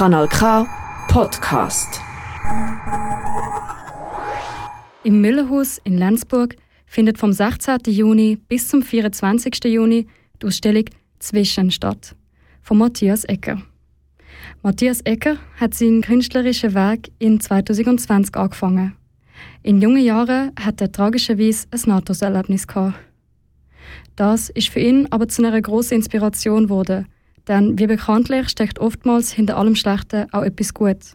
Kanal K Podcast. Im Müllerhaus in Lenzburg findet vom 16. Juni bis zum 24. Juni die Ausstellung Zwischen statt von Matthias Ecker. Matthias Ecker hat seinen künstlerischen Weg in 2020 angefangen. In jungen Jahren hat er tragischerweise ein Nahtoderlebnis gehabt. Das ist für ihn aber zu einer grossen Inspiration geworden, denn wie bekanntlich steckt oftmals hinter allem Schlechten auch etwas Gutes.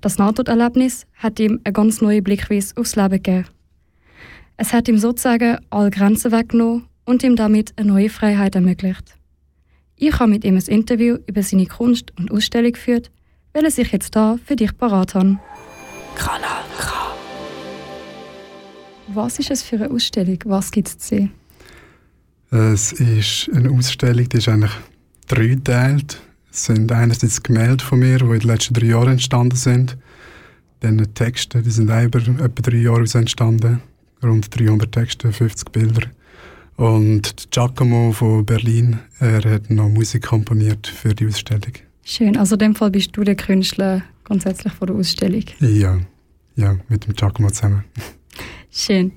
Das Nahtoderlebnis hat ihm eine ganz neue Blickweise aufs Leben gegeben. Es hat ihm sozusagen alle Grenzen weggenommen und ihm damit eine neue Freiheit ermöglicht. Ich habe mit ihm ein Interview über seine Kunst und Ausstellung geführt, weil er sich jetzt da für dich parat hat. Kanal K. Was ist es für eine Ausstellung? Was gibt es zu sehen? Es ist eine Ausstellung, die ist eigentlich dreiteilt. Es sind einerseits Gemälde von mir, die in den letzten drei Jahren entstanden sind. Dann Texte, die sind auch über etwa drei Jahre entstanden. Rund 300 Texte, 50 Bilder. Und Giacomo von Berlin, er hat noch Musik komponiert für die Ausstellung. Schön, also in dem Fall bist du der Künstler grundsätzlich von der Ausstellung. Ja, ja, mit dem Giacomo zusammen. Schön.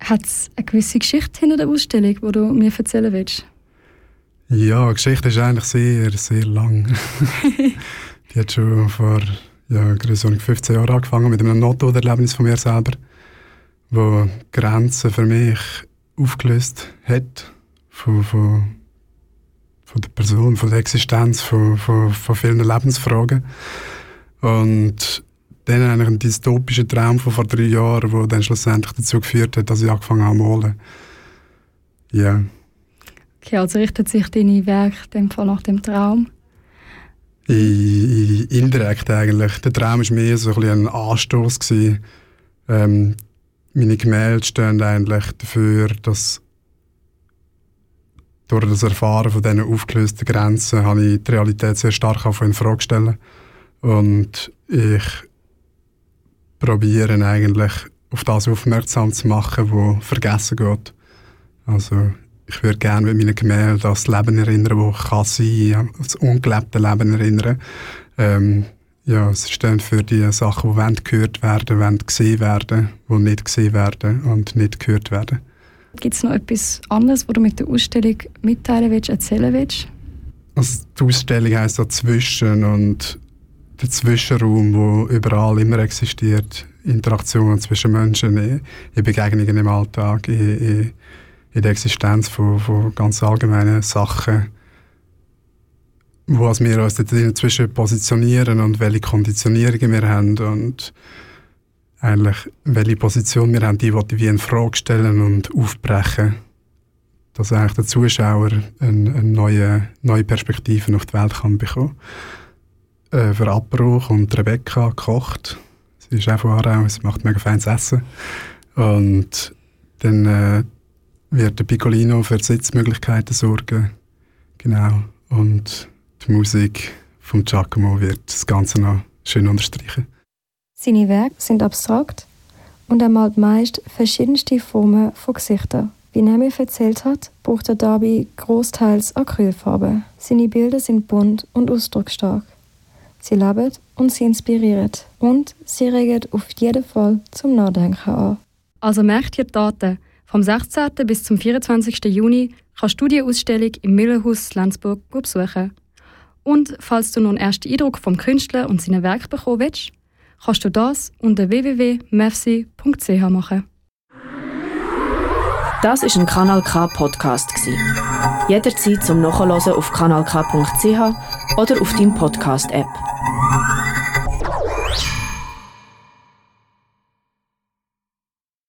Hat es eine gewisse Geschichte hinter der Ausstellung, die du mir erzählen willst? Ja, die Geschichte ist eigentlich sehr, sehr lang. die hat schon vor ja, 15 Jahren angefangen mit einem Nottoderlebnis von mir selber, wo Grenzen für mich aufgelöst hat von, von, von der Person, von der Existenz, von, von, von vielen Lebensfragen. Und dann eigentlich ein dystopischer Traum von vor drei Jahren, der dann schlussendlich dazu geführt hat, dass ich angefangen habe zu malen. Ja. Okay, also richtet sich deine Werke in dem Fall nach dem Traum? Indirekt eigentlich. Der Traum war mehr so ein, ein Anstoß. Ähm, meine Gemälde stehen eigentlich dafür, dass durch das Erfahren von diesen aufgelösten Grenzen habe ich die Realität sehr stark auf in Frage stellen. Und ich probiere eigentlich auf das aufmerksam zu machen, was vergessen geht. Also ich würde gerne mit meinen Gemälden das Leben erinnern, das kann sein, das ungelebte Leben erinnern. Ähm, ja, sie stehen für die Sachen, die gehört werden, wollen gesehen werden, die nicht gesehen werden und nicht gehört werden. Gibt es noch etwas anderes, was du mit der Ausstellung mitteilen willst, erzählen willst? Also die Ausstellung heisst «Dazwischen» und der Zwischenraum, der überall immer existiert, Interaktionen zwischen Menschen, in Begegnungen im Alltag, in, in, in der Existenz von, von ganz allgemeinen Sachen, wo also wir uns dazwischen positionieren und welche Konditionierungen wir haben und eigentlich welche Position wir haben, die wollte wie in Frage stellen und aufbrechen, dass eigentlich der Zuschauer eine, eine neue, neue Perspektive auf die Welt kann bekommen. Äh, für Abbruch und Rebecca gekocht. Sie ist auch von Aarau, sie macht mega feines Essen. Und dann äh, wird der Piccolino für Sitzmöglichkeiten sorgen. Genau. Und die Musik von Giacomo wird das Ganze noch schön unterstreichen. Seine Werke sind abstrakt und er malt meist verschiedenste Formen von Gesichtern. Wie er mir erzählt hat, braucht er dabei großteils Acrylfarbe. Seine Bilder sind bunt und ausdrucksstark. Sie leben und sie inspirieren und sie regen auf jeden Fall zum Nachdenken an. Also merkt ihr Daten. Vom 16. bis zum 24. Juni kannst du die Ausstellung im Müllerhaus Lenzburg besuchen. Und falls du noch einen ersten Eindruck vom Künstler und seinem Werk bekommen willst, kannst du das unter www.mefsi.ch machen. Das ist ein Kanal K Podcast Jederzeit zum Nachhören auf kanalk.ch oder auf deinem Podcast App.